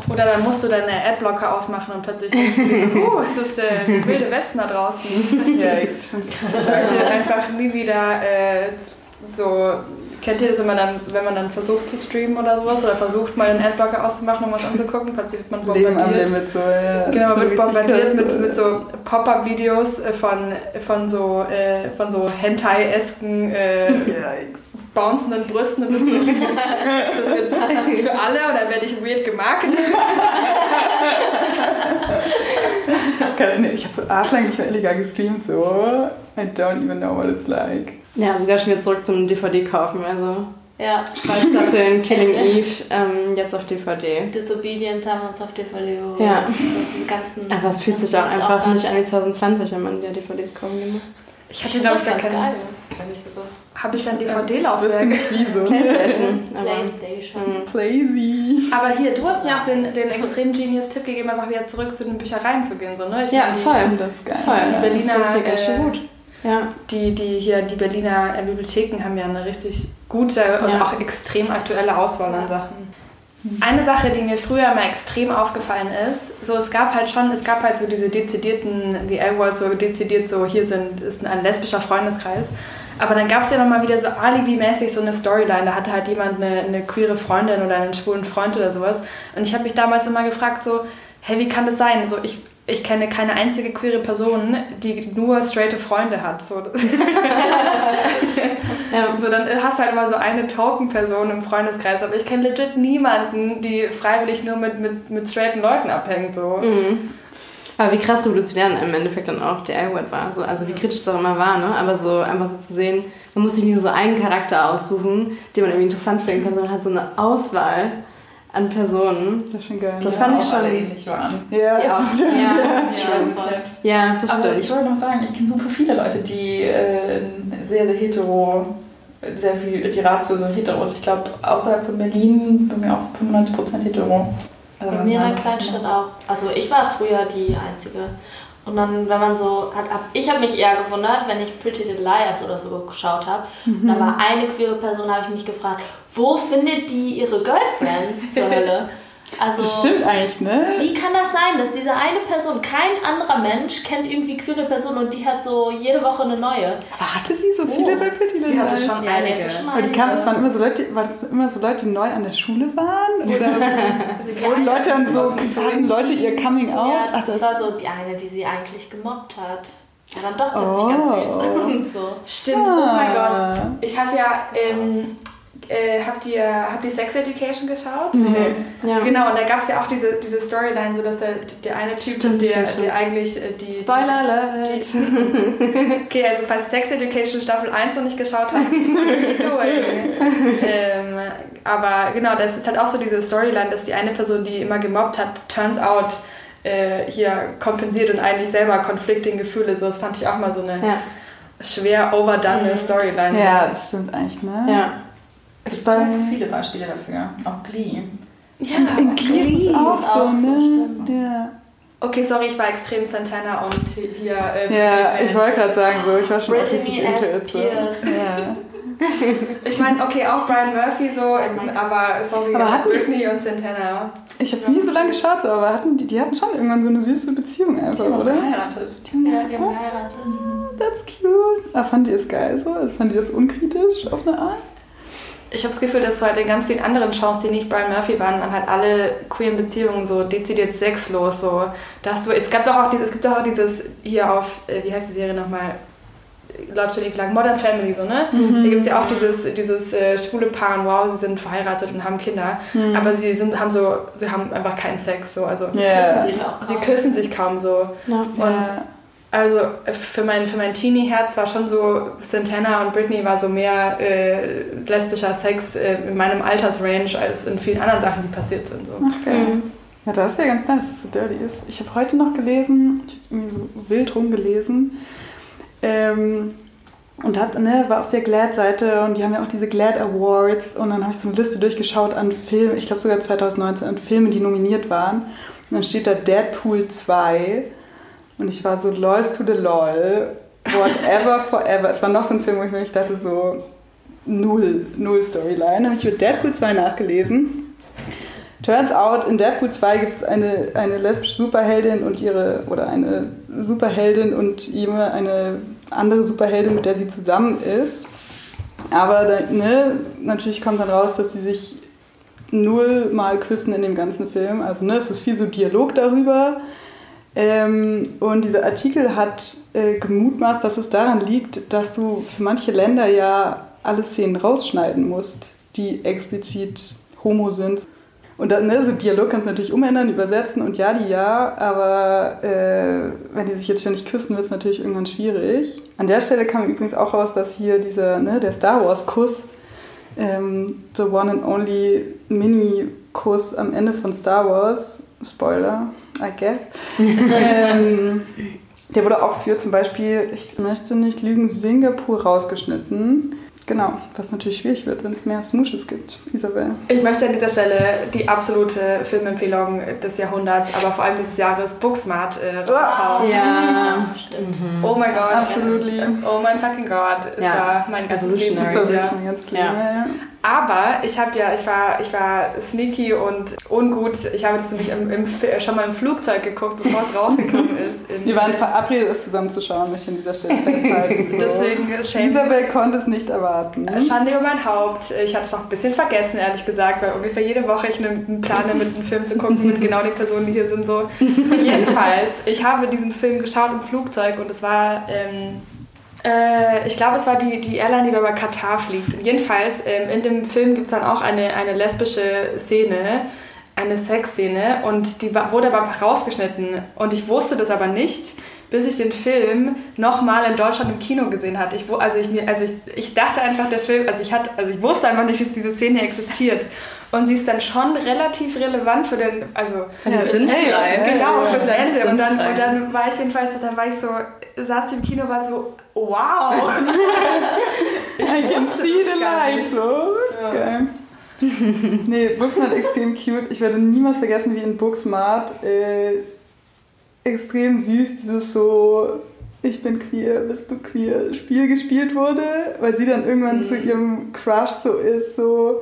oder dann musst du deine Adblocker ausmachen und plötzlich denkst du [laughs] uh, es ist der wilde Westen da draußen. [laughs] Ja, stimmt. Ich möchte einfach nie wieder äh, so. Kennt ihr das, wenn man, dann, wenn man dann versucht zu streamen oder sowas oder versucht mal einen Adblocker auszumachen, um was anzugucken, plötzlich wird man bombardiert. Limit, so, ja. Genau, wird bombardiert mit, so. mit so Pop-up-Videos äh, von, von so, äh, von so Hentai-esken äh, bouncenden Brüsten und bist so, ist das jetzt für alle oder werde ich weird gemarketet? Ich habe so arschlang nicht mehr illegal gestreamt, so. I don't even know what it's like. Ja, sogar schon wieder zurück zum DVD kaufen. Also Ja, zwei Staffeln Killing Eve ähm, jetzt auf DVD. Disobedience haben wir uns auf DVD geholt. Ja. So die ganzen, Aber es fühlt sich auch einfach gar nicht an wie 2020, wenn man wieder DVDs kaufen gehen muss. Ich Ich hatte, ich, gar geil, ehrlich gesagt. Habe ich ein Ich wüsste DVD-Laufwerk. nicht wieso. [laughs] Playstation. aber, Playstation. Mhm. Plazy. Aber hier, du hast mir auch den, den extrem genius Tipp gegeben, einfach wieder zurück zu den Büchereien zu gehen. So, ne? Ich Ja, die- voll. Ich finde das geil. Voll. Die Berliner, das funktioniert ganz schön äh, gut. Ja. Die, die hier, die Berliner Bibliotheken haben ja eine richtig gute und Ja. auch extrem aktuelle Auswahl an Sachen. Eine Sache, die mir früher mal extrem aufgefallen ist, so es gab halt schon, es gab halt so diese dezidierten, die L-Words so dezidiert so, hier sind, ist ein lesbischer Freundeskreis. Aber dann gab es ja immer mal wieder so alibi-mäßig so eine Storyline, da hatte halt jemand eine, eine queere Freundin oder einen schwulen Freund oder sowas. Und ich habe mich damals immer gefragt so, hey, wie kann das sein? So, ich, ich kenne keine einzige queere Person, die nur straighte Freunde hat. So, [laughs] Ja. so, dann hast du halt immer so eine Token-Person im Freundeskreis, aber ich kenne legit niemanden, die freiwillig nur mit, mit, mit straighten Leuten abhängt. So. Mhm. Aber wie krass revolutionär im Endeffekt dann auch der L-Word war. So, also wie kritisch es auch immer war, ne? Aber so einfach so zu sehen, man muss sich nicht nur so einen Charakter aussuchen, den man irgendwie interessant finden kann, sondern hat so eine Auswahl an Personen. Das ist schon geil. Das ne? fand ich alle schon. ähnlich waren. ja, das [laughs] stimmt. Ja, Ja, ja, das Aber stimmt. ich wollte noch sagen, ich kenne super viele Leute, die äh, sehr, sehr hetero, sehr viel, die Ratio so hetero ist. Ich glaube, außerhalb von Berlin bin mir auch 95% hetero. Also In anderes Kleinstadt auch. Also ich war früher die Einzige. Und dann, wenn man so, hat, hab, ich habe mich eher gewundert, wenn ich Pretty Little Liars oder so geschaut habe. Und da war eine queere Person, habe ich mich gefragt, wo findet die ihre Girlfriends zur Hölle? [laughs] Also, Das stimmt eigentlich, ne? wie kann das sein, dass diese eine Person, kein anderer Mensch kennt irgendwie queere Personen und die hat so jede Woche eine neue? Aber hatte sie so viele bei Pretty Little Sie hatte schon Ja, einige. so schon die kamen, es waren einige. immer so Leute, war das immer so Leute, die neu an der Schule waren? Oder [laughs] wurden Leute dann so, hatten Leute ihr Coming Out? Ja, Ach, das das, war so die eine, die sie eigentlich gemobbt hat. Ja, dann doch plötzlich ganz süß Oh. [laughs] und so. Stimmt, oh mein Gott. Ah. Ich habe ja, ähm, äh, habt, ihr, habt ihr Sex Education geschaut? Ja. Genau, und da gab es ja auch diese, diese Storyline, so dass der, der eine Typ, Stimmt, der, stimmt, der eigentlich äh, die... Spoiler alert. [laughs] Okay, also falls Sex Education Staffel 1 noch nicht geschaut habt, [laughs] doing? ähm, aber genau, das ist halt auch so diese Storyline, dass die eine Person, die immer gemobbt hat, turns out äh, hier kompensiert und eigentlich selber conflicting Gefühle. So, das fand ich auch mal so eine Ja, schwer overdone Mhm. Storyline. Ja, das stimmt eigentlich, ne? ja. Es gibt Bei- so viele Beispiele dafür. Auch Glee. Ja, In Glee ist es auch, ist so, auch so, ne? Ja. Okay, sorry, ich war extrem Santana und hier. Äh, Ja, ich wollte gerade sagen, so, ich war schon richtig into it. So. Ja. [laughs] Ich meine, okay, auch Brian Murphy so, aber sorry, Aber hatten- Britney und Santana. Ich habe es nie so lange geschaut, so, aber hatten die, die hatten schon irgendwann so eine süße Beziehung einfach, Die haben oder? geheiratet. Ja, die haben geheiratet. That's cute. Aber fand ihr es geil so? Also fand ihr das unkritisch auf eine Art? Ich habe das Gefühl, dass so halt in ganz vielen anderen Shows, die nicht Brian Murphy waren, man halt alle queeren Beziehungen so dezidiert sexlos. So. Da hast du, es, gab doch auch dieses, es gibt doch auch dieses hier auf, äh, wie heißt die Serie nochmal? Läuft schon ewig lang, Modern Family, so, ne? Da gibt es ja auch dieses, dieses äh, schwule Paar und wow, sie sind verheiratet und haben Kinder. Aber sie sind, haben so, sie haben einfach keinen Sex. So. Also Ja. Küssen sie auch sie küssen sich kaum so. ja. Und ja. Also äh, für mein, für mein Teenie-Herz war schon so, Santana und Britney war so mehr äh, lesbischer Sex äh, in meinem Altersrange als in vielen anderen Sachen, die passiert sind. So. Ach, geil. Mhm. Ja, das ist ja ganz nice, dass es so dirty ist. Ich habe heute noch gelesen, ich habe irgendwie so wild rumgelesen. Ähm, und hab, ne, war auf der GLAD-Seite und die haben ja auch diese GLAD Awards und dann habe ich so eine Liste durchgeschaut an Filmen, ich glaube sogar 2019, an Filme, die nominiert waren. Und dann steht da Deadpool 2 und ich war so lols to the lol, whatever forever. Es war noch so ein Film, wo ich mir dachte so, null, null Storyline. Habe ich über Deadpool 2 nachgelesen. Turns out, in Deadpool 2 gibt es eine, eine lesbische Superheldin und ihre, oder eine Superheldin und jemand, eine andere Superheldin, mit der sie zusammen ist. Aber ne, natürlich kommt dann raus, dass sie sich null mal küssen in dem ganzen Film. Also ne, es ist viel so Dialog darüber. Ähm, und dieser Artikel hat äh, gemutmaßt, dass es daran liegt, dass du für manche Länder ja alle Szenen rausschneiden musst, die explizit homo sind. Und dann, ne, so Dialog kannst du natürlich umändern, übersetzen und ja, die ja, aber äh, wenn die sich jetzt ständig küssen, wird es natürlich irgendwann schwierig. An der Stelle kam übrigens auch raus, dass hier dieser, ne, der Star Wars-Kuss, ähm, the one and only Mini-Kuss am Ende von Star Wars, Spoiler, I guess, ähm, der wurde auch für zum Beispiel, ich möchte nicht lügen, Singapur rausgeschnitten. Genau, was natürlich schwierig wird, wenn es mehr Smooshes gibt, Isabel. Ich möchte an dieser Stelle die absolute Filmempfehlung des Jahrhunderts, aber vor allem dieses Jahres Booksmart äh, raushauen. Ja, Stimmt. Oh mein Gott. Absolutely. Oh mein fucking Gott. Es Ja. war mein ganzes Leben. Das war ganz. Ja. Aber ich habe ja, ich war, ich war sneaky und ungut. Ich habe das nämlich im, im, schon mal im Flugzeug geguckt, bevor es rausgekommen [laughs] ist. Wir waren verabredet, es zusammenzuschauen, möchte ich an dieser Stelle festhalten. So. Deswegen shame. Isabel konnte es nicht erwarten. Schande über mein Haupt. Ich hatte es auch ein bisschen vergessen, ehrlich gesagt, weil ungefähr jede Woche ich einen plane, mit einem Film zu gucken mit genau den Personen, die hier sind. So. [laughs] Jedenfalls, ich habe diesen Film geschaut im Flugzeug und es war, ähm, äh, ich glaube, es war die, die Airline, die über Katar fliegt. Jedenfalls, ähm, in dem Film gibt es dann auch eine, eine lesbische Szene, eine Sexszene und die wurde aber rausgeschnitten. Und ich wusste das aber nicht, bis ich den Film nochmal in Deutschland im Kino gesehen hatte. Ich, also ich, mir- also ich, ich dachte einfach, der Film, also ich, hatte, also ich wusste einfach nicht, dass diese Szene existiert. Und sie ist dann schon relativ relevant für den, also Ja, sinnfrei. Genau, fürs Ende. Und dann, und dann war ich jedenfalls, dann war ich so, saß im Kino, war so, wow. [laughs] [laughs] I can see the light. So. Ja. [laughs] Nee, Booksmart extrem cute. Ich werde niemals vergessen, wie in Booksmart äh, extrem süß dieses so ich bin queer, bist du queer Spiel gespielt wurde, weil sie dann irgendwann Mhm. zu ihrem Crush so ist, so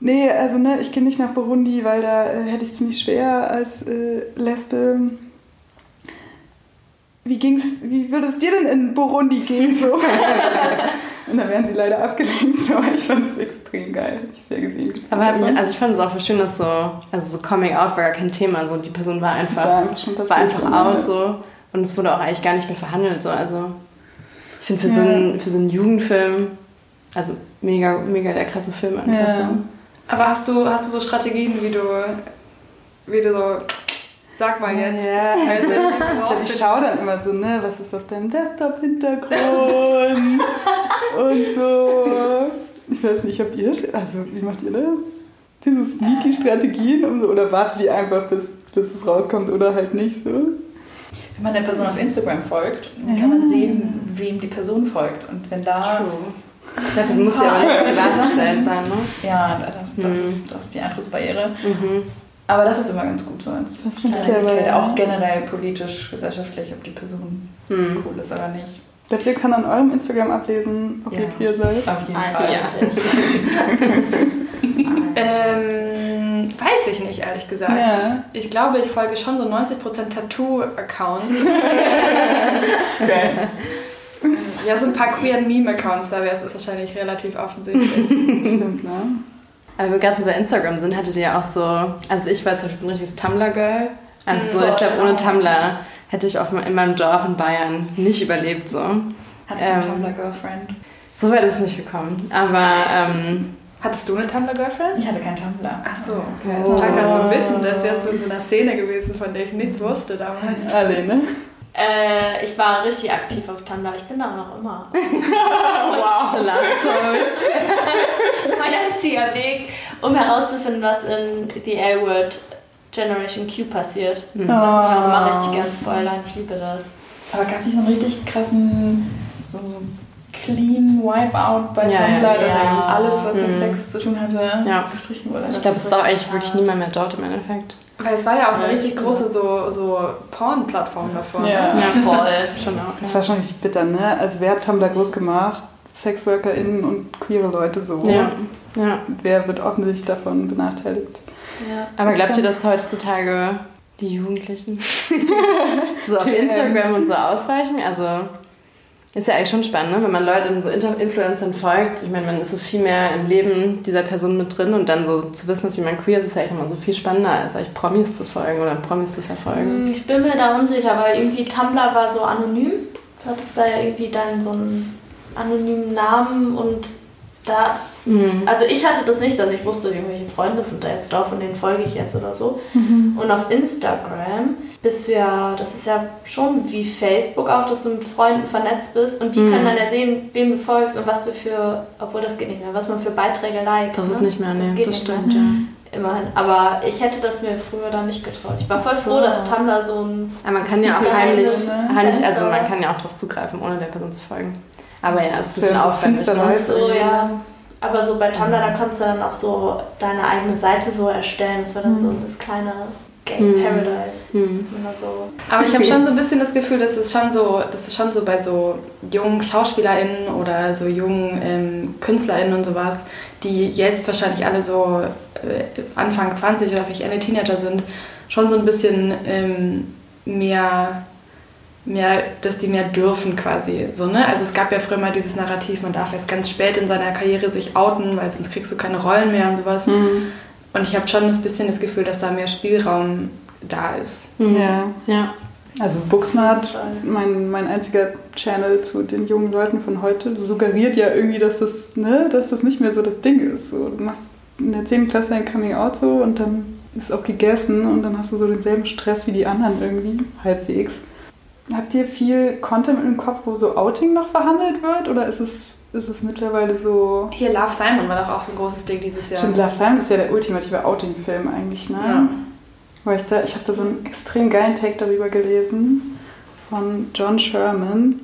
nee, also ne, ich gehe nicht nach Burundi, weil da äh, hätte ich ziemlich schwer als äh, Lesbe. Wie ging's, wie würde es dir denn in Burundi gehen? So? [laughs] Und da werden sie leider abgelenkt, so. ich fand es extrem geil, habe ich sehr gesehen. Aber mich, also ich fand es auch voll schön, dass so, also so Coming Out war gar kein Thema. So die Person war einfach, war einfach schon war passiert, einfach out so und es wurde auch eigentlich gar nicht mehr verhandelt. So. Also ich finde für, so Ja. einen, für so einen Jugendfilm, also mega, mega der krasse Film einfach Ja. so. Aber hast du, hast du so Strategien, wie du, wie du so, sag mal jetzt. Ja, Also, also, ich für- [laughs] schaue dann immer so, ne, was ist auf deinem Desktop-Hintergrund [laughs] und so. Ich weiß nicht, habt ihr, also wie macht ihr das? Diese sneaky-Strategien um so- oder wartet ihr einfach, bis, bis es rauskommt oder halt nicht so? Wenn man der Person auf Instagram folgt, dann kann man sehen, wem die Person folgt. Und wenn da, Dafür muss ja aber nicht privat [laughs] sein, ne? ja, das, das, Mhm. ist, das ist die Eintrittsbarriere. Mhm. Aber das ist immer ganz gut so als Das Kleinigkeit. Auch generell politisch, gesellschaftlich, ob die Person Mhm. cool ist oder nicht. Glaubt ihr, kann an eurem Instagram ablesen, ob ihr Ja. queer seid? Auf jeden Nein, Fall. ja. [laughs] Ähm, weiß ich nicht, ehrlich gesagt. Ja. Ich glaube, ich folge schon so 90% Tattoo-Accounts. [laughs] Geil. ja, so ein paar queer Meme-Accounts, da wäre es wahrscheinlich relativ offensichtlich. [laughs] Stimmt, ne? Aber wir gerade so bei Instagram sind, hattet ihr ja auch so, also ich war zum Beispiel so ein richtiges Tumblr-Girl. Also so, ich glaube, ohne Tumblr hätte ich auf, in meinem Dorf in Bayern nicht überlebt so. Hattest du eine Ähm, Tumblr-Girlfriend? So weit ist es nicht gekommen. Aber ähm, Hattest du eine Tumblr-Girlfriend? Ich hatte keinen Tumblr. Ach so, okay. Das klang halt so wissen, als wärst du in so einer Szene gewesen, von der ich nichts wusste damals. Alle, ne? Äh, ich war richtig aktiv auf Tumblr. Ich bin da noch immer. [laughs] wow, The Last Souls. [laughs] mein einziger Weg, um herauszufinden, was in The L-Word Generation Q passiert. Mhm. Das ich mal Ah. richtig gern spoilern. Ich liebe das. Aber gab es nicht so einen richtig krassen, so, clean Wipeout bei Ja, Tumblr, ja, dass ja. alles, was mit Mhm. Sex zu tun hatte, Ja. gestrichen wurde? Ich glaube, es ist auch eigentlich wirklich niemand mehr dort im Endeffekt. Weil es war ja auch eine richtig große so, so Porn-Plattform davor. Ja. Ne? Ja, voll. Schon auch. Das war schon richtig bitter, ne? Also wer hat Tumblr groß gemacht? SexworkerInnen und queere Leute so. Ja. ja. Wer wird offensichtlich davon benachteiligt? Ja. Aber glaubt ihr, dass heutzutage die Jugendlichen [laughs] so auf ähm, Instagram und so ausweichen? Also ist ja eigentlich schon spannend, ne? wenn man Leuten so Influencern folgt. Ich meine, man ist so viel mehr im Leben dieser Person mit drin und dann so zu wissen, dass jemand queer ist, ist ja eigentlich immer so viel spannender, als eigentlich Promis zu folgen oder Promis zu verfolgen. Hm, Ich bin mir da unsicher, weil irgendwie Tumblr war so anonym. Du hattest da ja irgendwie dann so einen anonymen Namen und da. Mhm. Also ich hatte das nicht, dass ich wusste, irgendwelche Freunde sind da jetzt drauf und denen folge ich jetzt oder so. Und auf Instagram bist du ja, das ist ja schon wie Facebook auch, dass du mit Freunden vernetzt bist und die Mhm. können dann ja sehen, wem du folgst und was du für, obwohl das geht nicht mehr, was man für Beiträge liked. Das ist ne? nicht mehr, nee, geht das nicht mehr. stimmt, ja. Immerhin. Aber ich hätte das mir früher dann nicht getraut. Ich war voll froh, dass Tumblr so ein Aber man kann ja auch heimlich, ne? heimlich, also man kann ja auch darauf zugreifen, ohne der Person zu folgen. Aber ja, es ist ein bisschen aufwendig. Ne? So, ja. Aber so bei Tumblr, da konntest du dann auch so deine eigene Seite so erstellen. Das war dann so das kleine Game Mhm. Paradise. Mhm. Dass man da so. Aber ich habe schon so ein bisschen das Gefühl, dass es schon so, dass es schon so bei so jungen SchauspielerInnen oder so jungen ähm, KünstlerInnen und sowas, die jetzt wahrscheinlich alle so äh, Anfang 20 oder vielleicht Ende Teenager sind, schon so ein bisschen ähm, mehr, mehr, dass die mehr dürfen quasi. So, ne? Also es gab ja früher mal dieses Narrativ, man darf erst ganz spät in seiner Karriere sich outen, weil sonst kriegst du keine Rollen mehr und sowas. Mhm. Und ich habe schon ein bisschen das Gefühl, dass da mehr Spielraum da ist. Mhm. Ja. Ja. Also Booksmart, mein, mein einziger Channel zu den jungen Leuten von heute, suggeriert ja irgendwie, dass das, ne, dass das nicht mehr so das Ding ist. So, du machst in der 10. Klasse ein Coming Out so und dann ist auch gegessen und dann hast du so denselben Stress wie die anderen irgendwie, halbwegs. Habt ihr viel Content im Kopf, wo so Outing noch verhandelt wird oder ist es, ist es mittlerweile so... Hier Love Simon war doch auch so ein großes Ding dieses Jahr. Stimmt, Love Simon ist ja der ultimative Outing-Film eigentlich, ne? Ja. Weil ich da, ich habe da so einen extrem geilen Take darüber gelesen von John Sherman,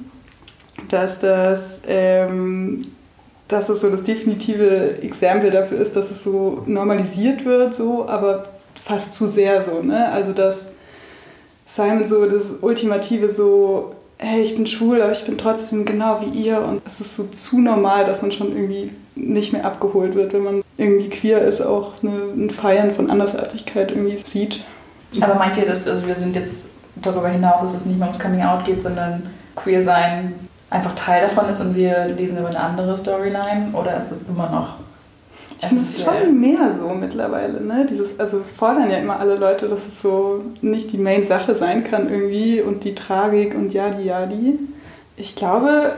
dass das, ähm, dass es so das definitive Exempel dafür ist, dass es so normalisiert wird, so, aber fast zu sehr so, ne? Also dass Simon so das ultimative so, hey, ich bin schwul, aber ich bin trotzdem genau wie ihr und es ist so zu normal, dass man schon irgendwie nicht mehr abgeholt wird, wenn man irgendwie queer ist, auch eine, ein Feiern von Andersartigkeit irgendwie sieht. Aber meint ihr, dass also wir sind jetzt darüber hinaus, dass es nicht mehr ums Coming Out geht, sondern queer sein einfach Teil davon ist und wir lesen über eine andere Storyline? Oder ist es immer noch Ich finde es schon mehr so mittlerweile, ne? Dieses, also es fordern ja immer alle Leute, dass es so nicht die Main-Sache sein kann irgendwie und die Tragik und jadi jadi. Ich glaube,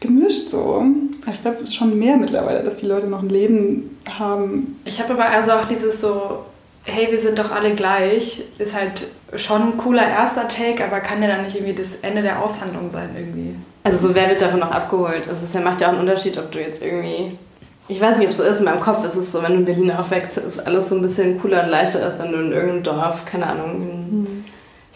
gemischt so. Ich glaube, es ist schon mehr mittlerweile, dass die Leute noch ein Leben haben. Ich habe aber also auch dieses so, hey, wir sind doch alle gleich, ist halt schon ein cooler erster Take, aber kann ja dann nicht irgendwie das Ende der Aushandlung sein irgendwie. Also so, wer wird davon noch abgeholt? Also es macht ja auch einen Unterschied, ob du jetzt irgendwie... Ich weiß nicht, ob es so ist, in meinem Kopf ist es so, wenn du in Berlin aufwächst, ist alles so ein bisschen cooler und leichter, als wenn du in irgendeinem Dorf, keine Ahnung, in,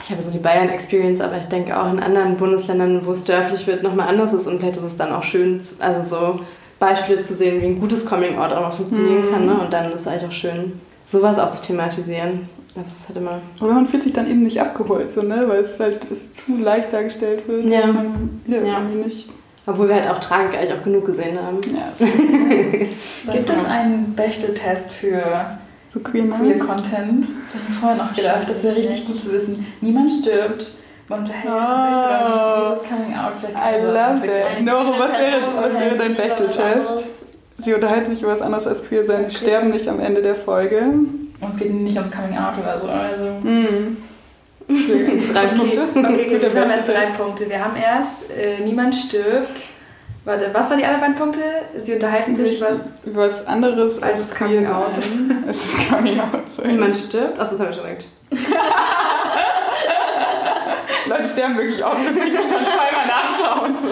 ich habe so die Bayern-Experience, aber ich denke auch in anderen Bundesländern, wo es dörflich wird, nochmal anders ist und vielleicht ist es dann auch schön, also so Beispiele zu sehen, wie ein gutes Coming-out auch mal funktionieren Mhm. kann ne? und dann ist es eigentlich auch schön, sowas auch zu thematisieren. Das ist halt immer... Oder man fühlt sich dann eben nicht abgeholt, so, ne? Weil es halt es zu leicht dargestellt wird. Ja. dass man, ja, Ja. irgendwie nicht. Obwohl wir halt auch Tragik eigentlich auch genug gesehen haben. Ja, [laughs] so, Gibt es einen Bechteltest für so queer queer. Content? Das habe ich mir vorher noch gedacht. Das wäre richtig gut zu wissen. Niemand stirbt. Man unterhält sich Oh. oder wie ist das Coming Out? Vielleicht I love that. Noro, was wäre, was wäre dein sich über Bechteltest? Sie unterhalten sich über was anderes als queer sein. Sie sterben nicht am Ende der Folge. Und es geht nicht ums Coming Out oder so. Also. Mhm. Drei Okay, Punkte. okay, Guter wir haben erst drei Punkte. Wir haben erst, äh, niemand stirbt. Warte, was waren die anderen beiden Punkte? Sie unterhalten sich was. Über was anderes als, Als Coming Out. Es ist Coming Out. sein. Niemand stirbt? Achso, das habe ich schon gesagt. [laughs] Leute sterben wirklich oft, muss man zweimal nachschauen. So.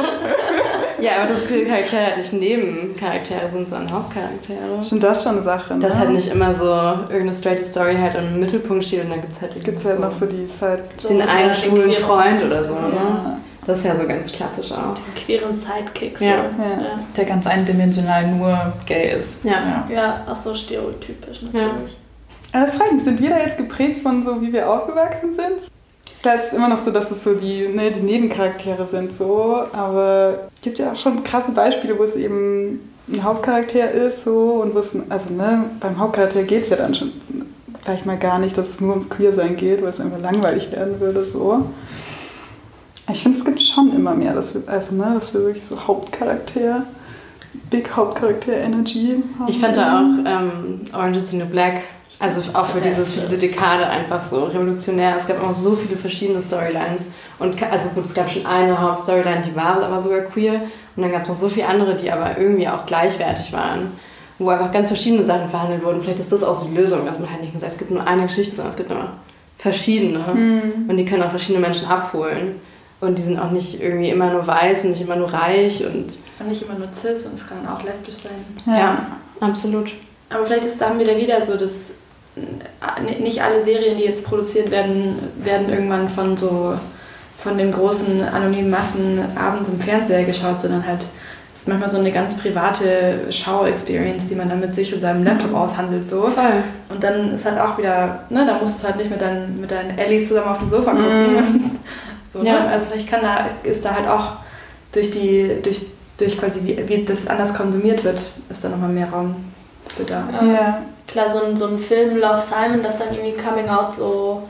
Ja, aber das queere Charaktere halt nicht Nebencharaktere sind, sondern Hauptcharaktere. Stimmt, das ist schon eine Sache. Ne? Dass halt nicht immer so irgendeine straight Story halt im Mittelpunkt steht und dann gibt es halt irgendwie Gibt es halt noch so die Side. So, den ja, einen schwulen Freund oder so. Ne? Ja. Das ist ja so ganz klassisch auch. Den queeren Sidekick. So. Ja. Ja. Der ganz eindimensional nur gay ist. Ja. ja. Ja, auch so stereotypisch natürlich. Aber das frage ich mich, sind wir da jetzt geprägt von so, wie wir aufgewachsen sind? Da ist es immer noch so, dass es so die, ne, die Nebencharaktere sind so, aber es gibt ja auch schon krasse Beispiele, wo es eben ein Hauptcharakter ist so und wo es, also ne, beim Hauptcharakter geht es ja dann schon gleich mal gar nicht, dass es nur ums Queersein geht, weil es einfach langweilig werden würde so. Ich finde, es gibt schon immer mehr, dass wir, also ne, dass wir wirklich so Hauptcharakter, Big Hauptcharakter Energy haben. Ich fand da auch ähm, Orange is the New Black, also auch für diese, für diese Dekade einfach so revolutionär. Es gab immer so viele verschiedene Storylines. Und also gut, es gab schon eine Hauptstoryline, die war aber sogar queer. Und dann gab es noch so viele andere, die aber irgendwie auch gleichwertig waren. Wo einfach ganz verschiedene Sachen verhandelt wurden. Vielleicht ist das auch so die Lösung, dass man halt nicht nur sagt, es gibt nur eine Geschichte, sondern es gibt immer verschiedene. Und die können auch verschiedene Menschen abholen. Und die sind auch nicht irgendwie immer nur weiß und nicht immer nur reich und Und nicht immer nur cis und es kann auch lesbisch sein. ja, absolut. Aber vielleicht ist dann wieder wieder so, dass nicht alle Serien, die jetzt produziert werden, werden irgendwann von so von den großen anonymen Massen abends im Fernseher geschaut, sondern halt es ist manchmal so eine ganz private Schau-Experience, die man dann mit sich und seinem Laptop aushandelt. So. Voll. Und dann ist halt auch wieder, ne, da musst du halt nicht mit deinen, mit deinen Ellies zusammen auf dem Sofa gucken. [laughs] so, Ja. ne? Also ich kann da, ist da halt auch durch die, durch, durch quasi wie, wie das anders konsumiert wird, ist da nochmal mehr Raum für da. Ja. Klar, so ein, so ein Film Love Simon, das dann irgendwie Coming Out so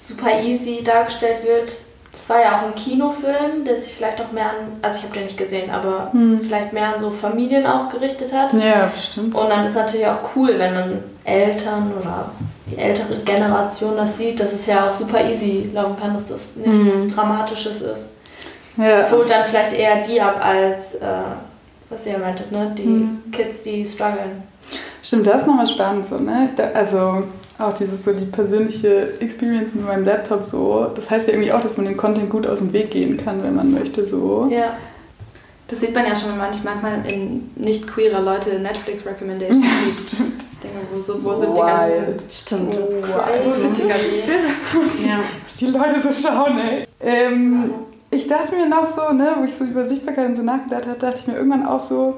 super easy dargestellt wird. Das war ja auch ein Kinofilm, der sich vielleicht auch mehr an, also ich habe den nicht gesehen, aber Hm. vielleicht mehr an so Familien auch gerichtet hat. Ja, bestimmt. Und dann ist natürlich auch cool, wenn dann Eltern oder die ältere Generation das sieht, dass es ja auch super easy laufen kann, dass das nichts Mhm. Dramatisches ist. Ja. Es holt dann vielleicht eher die ab als, äh, was ihr meintet, ne? Die Mhm. Kids, die strugglen. Stimmt, das ist nochmal spannend so, ne? Da, also auch dieses so die persönliche Experience mit meinem Laptop so. Das heißt ja irgendwie auch, dass man dem Content gut aus dem Weg gehen kann, wenn man möchte so. Ja. Das sieht man ja schon, wenn man manchmal in nicht queerer Leute Netflix-Recommendations [laughs] sieht. Stimmt. Denke, wo, so, wo sind die ganzen, Wild. Stimmt. wo sind die ganzen Filme? Ja. Was die Leute so schauen, ey. Ähm, ich dachte mir noch so, ne, wo ich so über Sichtbarkeit und so nachgedacht habe, dachte ich mir irgendwann auch so,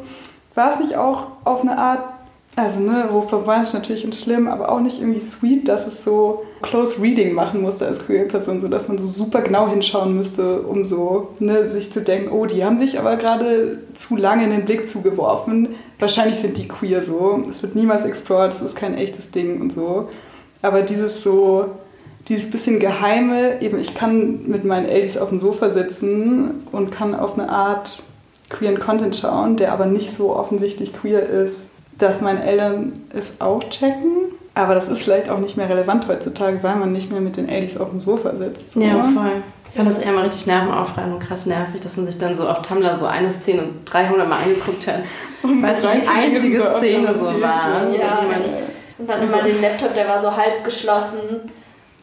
war es nicht auch auf eine Art, also ne, hochproblematisch natürlich und schlimm, aber auch nicht irgendwie sweet, dass es so close reading machen musste als queer Person, so dass man so super genau hinschauen müsste, um so ne, sich zu denken, oh, die haben sich aber gerade zu lange in den Blick zugeworfen. Wahrscheinlich sind die queer so. Es wird niemals explored, das ist kein echtes Ding und so. Aber dieses so, dieses bisschen Geheime, eben ich kann mit meinen Eltern auf dem Sofa sitzen und kann auf eine Art queeren Content schauen, der aber nicht so offensichtlich queer ist, dass meine Eltern es auch checken. Aber das ist vielleicht auch nicht mehr relevant heutzutage, weil man nicht mehr mit den Eltern auf dem Sofa sitzt. So. Ja, voll. Ich fand das eher mal richtig nervenaufreibend und krass nervig, dass man sich dann so auf Tumblr so eine Szene 300 Mal angeguckt hat. [laughs] Weil es so die einzige Szene so war. Ja. Also man, Und dann Also- immer den Laptop, der war so halb geschlossen,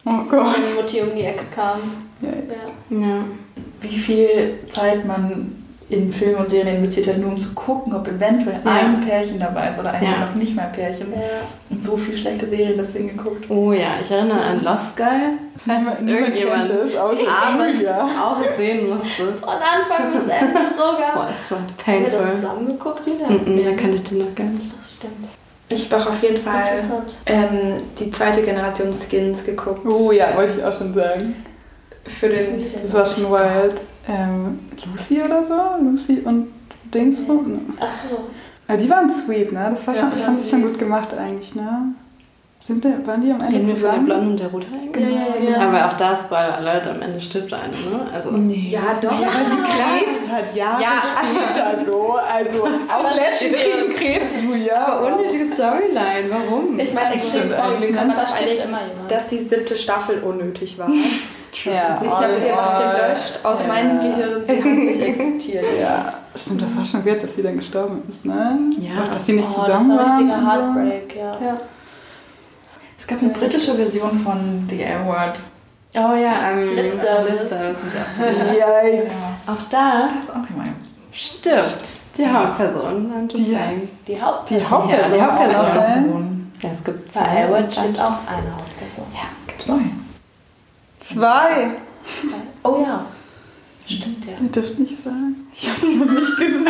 Oh wenn Gott. die Mutti um die Ecke kam. Ja. Ja. ja. Wie viel Zeit man in Filme und Serien investiert hat, nur um zu gucken, ob eventuell Ja. ein Pärchen dabei ist oder ein Ja. noch nicht mal Pärchen. Ja. Und so viel schlechte Serien deswegen geguckt. Oh ja, ich erinnere an Lost Girl. Falls es Niemand, niemand irgendjemand es, abends [laughs] Julia. auch sehen musste. Von Anfang bis Ende sogar. Boah, das war Haben wir das painful. zusammen geguckt, Julia? Mhm, da kannte ich den noch gar nicht. Das stimmt. Ich habe auch auf jeden Fall ähm, die zweite Generation Skins geguckt. Oh ja, wollte ich auch schon sagen. Für den? Das war schon wild. Ähm, Lucy oder so? Lucy und Dings? Achso. Ja, die waren sweet, ne? Das war Ja, schon, ich fand es schon gut gemacht eigentlich, ne? Sind die, waren die am Ende Reden wir von der zusammen? Blonden und der Rothaarigen? Ja, ja, ja. Aber auch da, Spoiler Alert, am Ende stirbt einer, ne? Also, Nee. Ja, doch. Ja, aber sie Krebs hat Jahre Ja. später so. Also auch Leslie kriegen Krebs, Julia. aber unnötige Storyline, warum? Ich meine, ich Stimmt, stimmt, sorry, wir Man können uns auch dass die siebte Staffel unnötig war. [laughs] Ja, ich habe sie einfach gelöscht aus Ja. meinem Gehirn. Sie hat nicht existiert. [laughs] Ja, stimmt, das war schon weird, dass sie dann gestorben ist, ne? Ja. Auch, dass sie nicht oh, zusammen das war ein richtiger. Heartbreak, ja. Ja. Es gab eine britische Version von The L-Word. Oh ja, ähm, Lip Service. Lip Service. Yikes. Ja. Auch da Das ist auch immer. stirbt die Hauptperson. Die-. Die Hauptperson. Die Hauptperson. Ja, die Hauptperson. Ja, es gibt Bei zwei. Elwood steht auch eine Hauptperson. Zwei. Zwei. Oh ja. Stimmt, ja. Ihr dürft nicht sagen. Ich hab's noch nicht gesehen.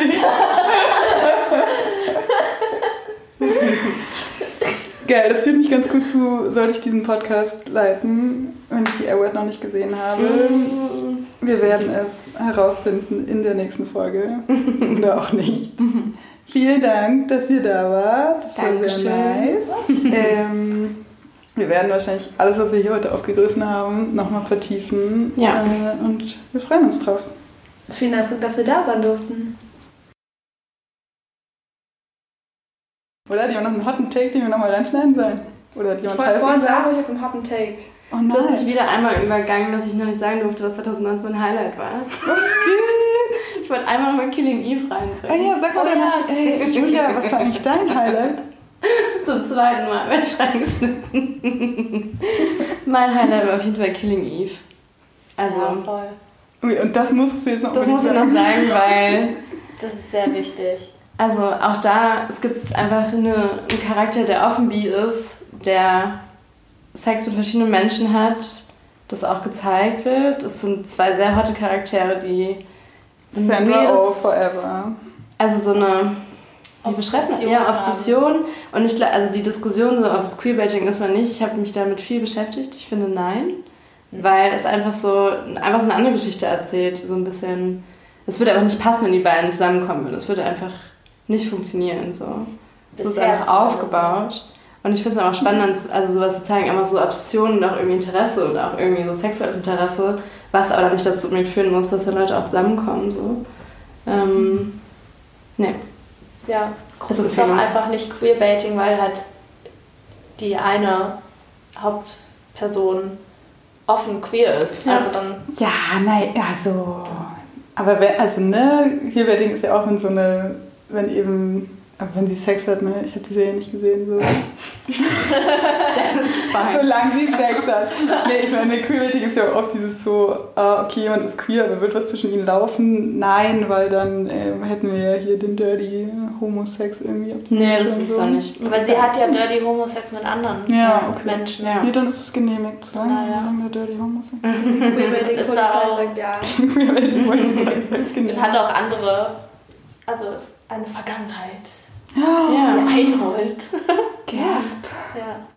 Geil, das führt mich ganz gut zu, sollte ich diesen Podcast leiten, wenn ich die Award noch nicht gesehen habe. Wir werden es herausfinden in der nächsten Folge. Oder auch nicht. Vielen Dank, dass ihr da wart. Das war sehr Dankeschön. nice. ähm, wir werden wahrscheinlich alles, was wir hier heute aufgegriffen haben, nochmal vertiefen. Ja. Äh, und wir freuen uns drauf. Vielen Dank, dass wir da sein durften. Oder hat jemand noch einen hotten Take, den wir nochmal reinschneiden sollen? Oder hat Ich jemand wollte Scheiße vorhin sagen, ich habe einen Hot Take. Oh Du hast mich wieder einmal übergangen, dass ich noch nicht sagen durfte, was 2019 mein Highlight war. Was geht? Ich wollte einmal nochmal Killing Eve Ah reinbringen. ja, sag mal, Oh ja, ey, Julia, was war eigentlich dein Highlight? [laughs] Zum zweiten Mal werde ich reingeschnitten. [laughs] mein Highlight war auf jeden Fall Killing Eve. Also, ja, voll. Ui, und das musst du jetzt noch das muss ich unbedingt noch sagen, weil [laughs] Das ist sehr wichtig. Also auch da, es gibt einfach eine, einen Charakter, der offen bi ist, der Sex mit verschiedenen Menschen hat, das auch gezeigt wird. Es sind zwei sehr hotte Charaktere, die Sandra Oh forever. also so eine man? Obsession Ja. Obsession. Und ich glaube, also die Diskussion, so, ob es Queerbaiting ist oder nicht, ich habe mich damit viel beschäftigt. Ich finde nein. Weil es einfach so, einfach so eine andere Geschichte erzählt. So ein bisschen. Es würde einfach nicht passen, wenn die beiden zusammenkommen würden. Es würde einfach nicht funktionieren. So, so ist einfach aufgebaut. Und ich finde es einfach spannend, also sowas zu zeigen, einfach so Obsessionen und auch irgendwie Interesse und auch irgendwie so sexuelles Interesse, was aber dann nicht dazu führen muss, dass da Leute auch zusammenkommen. So. Ähm, nee. Ja, Große es ist auch einfach nicht Queerbaiting, weil halt die eine Hauptperson offen queer ist. Ja. Also dann Ja, nein, also. Aber wenn, also ne, Queerbaiting ist ja auch wenn so eine, wenn eben, aber wenn sie Sex hat, ne, ich habe die Serie nicht gesehen, so. [laughs] Solange sie Sex hat. Nee, ich meine, Queerbaiting ist ja oft dieses so, ah, okay, jemand ist queer, aber wird was zwischen ihnen laufen? Nein, weil dann ähm, hätten wir ja hier den Dirty Homosex irgendwie auf die Nee, das ist so. dann nicht. Weil sie hat ja Dirty Homosex mit anderen Ja, okay. Menschen. Ja. Nee, dann ist es genehmigt, solange, Naja. solange der Dirty Homosex [laughs] Ist auch- sagt ja. Queerbaiting wollte ich sagen, genau. [laughs] Und hat auch andere, also eine Vergangenheit, Ja. die einholt. Gasp. Ja.